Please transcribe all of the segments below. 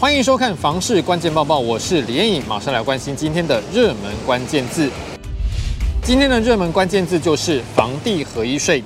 欢迎收看《房市关键报报》，我是李彦颖，马上来关心今天的热门关键字。今天的热门关键字就是房地合一税。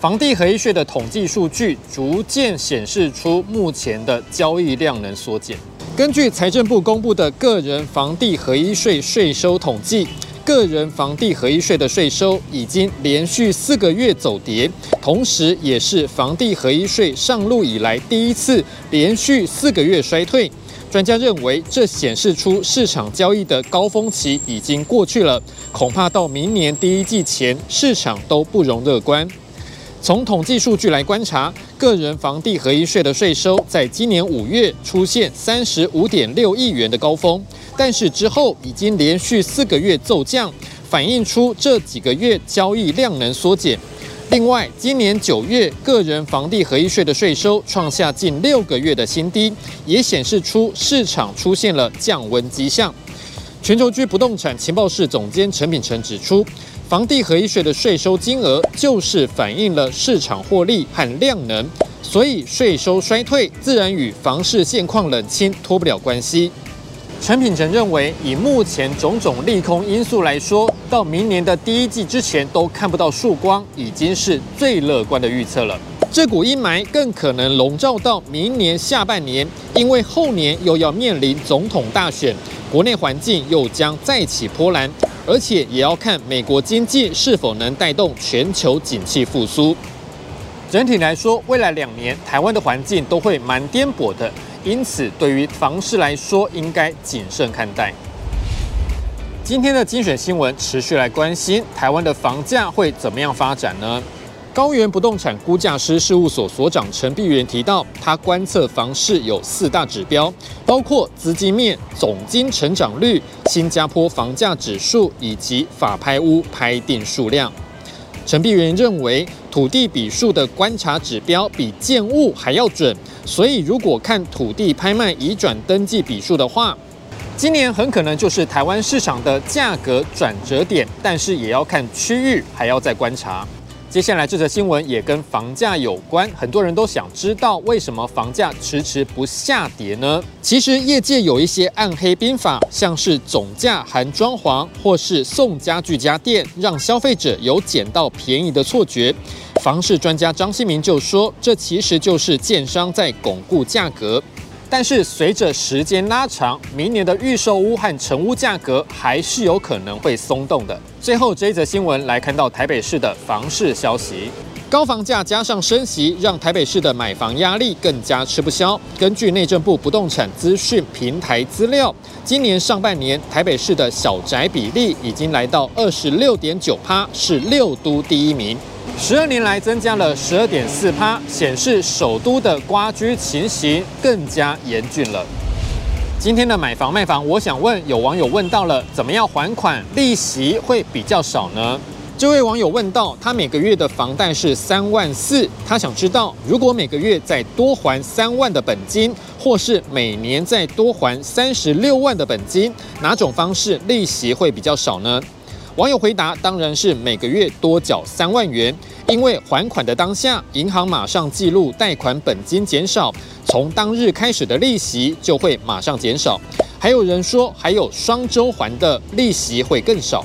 房地合一税的统计数据逐渐显示出目前的交易量能缩减。根据财政部公布的个人房地合一税税收统计。个人房地合一税的税收已经连续四个月走跌，同时也是房地合一税上路以来第一次连续四个月衰退。专家认为，这显示出市场交易的高峰期已经过去了，恐怕到明年第一季前，市场都不容乐观。从统计数据来观察，个人房地合一税的税收在今年五月出现三十五点六亿元的高峰。但是之后已经连续四个月骤降，反映出这几个月交易量能缩减。另外，今年九月个人房地合一税的税收创下近六个月的新低，也显示出市场出现了降温迹象。全球居不动产情报室总监陈品成指出，房地合一税的税收金额就是反映了市场获利和量能，所以税收衰退自然与房市现况冷清脱不了关系。陈品成认为，以目前种种利空因素来说，到明年的第一季之前都看不到曙光，已经是最乐观的预测了。这股阴霾更可能笼罩到明年下半年，因为后年又要面临总统大选，国内环境又将再起波澜，而且也要看美国经济是否能带动全球景气复苏。整体来说，未来两年台湾的环境都会蛮颠簸的。因此，对于房市来说，应该谨慎看待。今天的精选新闻持续来关心台湾的房价会怎么样发展呢？高原不动产估价师事务所所长陈碧元提到，他观测房市有四大指标，包括资金面、总金成长率、新加坡房价指数以及法拍屋拍定数量。陈碧元认为，土地笔数的观察指标比建物还要准，所以如果看土地拍卖移转登记笔数的话，今年很可能就是台湾市场的价格转折点，但是也要看区域，还要再观察。接下来这则新闻也跟房价有关，很多人都想知道为什么房价迟迟不下跌呢？其实业界有一些暗黑兵法，像是总价含装潢，或是送家具家电，让消费者有捡到便宜的错觉。房市专家张新民就说，这其实就是建商在巩固价格。但是随着时间拉长，明年的预售屋和成屋价格还是有可能会松动的。最后这一则新闻来看到台北市的房市消息，高房价加上升息，让台北市的买房压力更加吃不消。根据内政部不动产资讯平台资料，今年上半年台北市的小宅比例已经来到二十六点九趴，是六都第一名。十二年来增加了十二点四趴，显示首都的瓜居情形更加严峻了。今天的买房卖房，我想问有网友问到了，怎么样还款利息会比较少呢？这位网友问到，他每个月的房贷是三万四，他想知道如果每个月再多还三万的本金，或是每年再多还三十六万的本金，哪种方式利息会比较少呢？网友回答：当然是每个月多缴三万元，因为还款的当下，银行马上记录贷款本金减少，从当日开始的利息就会马上减少。还有人说，还有双周还的利息会更少。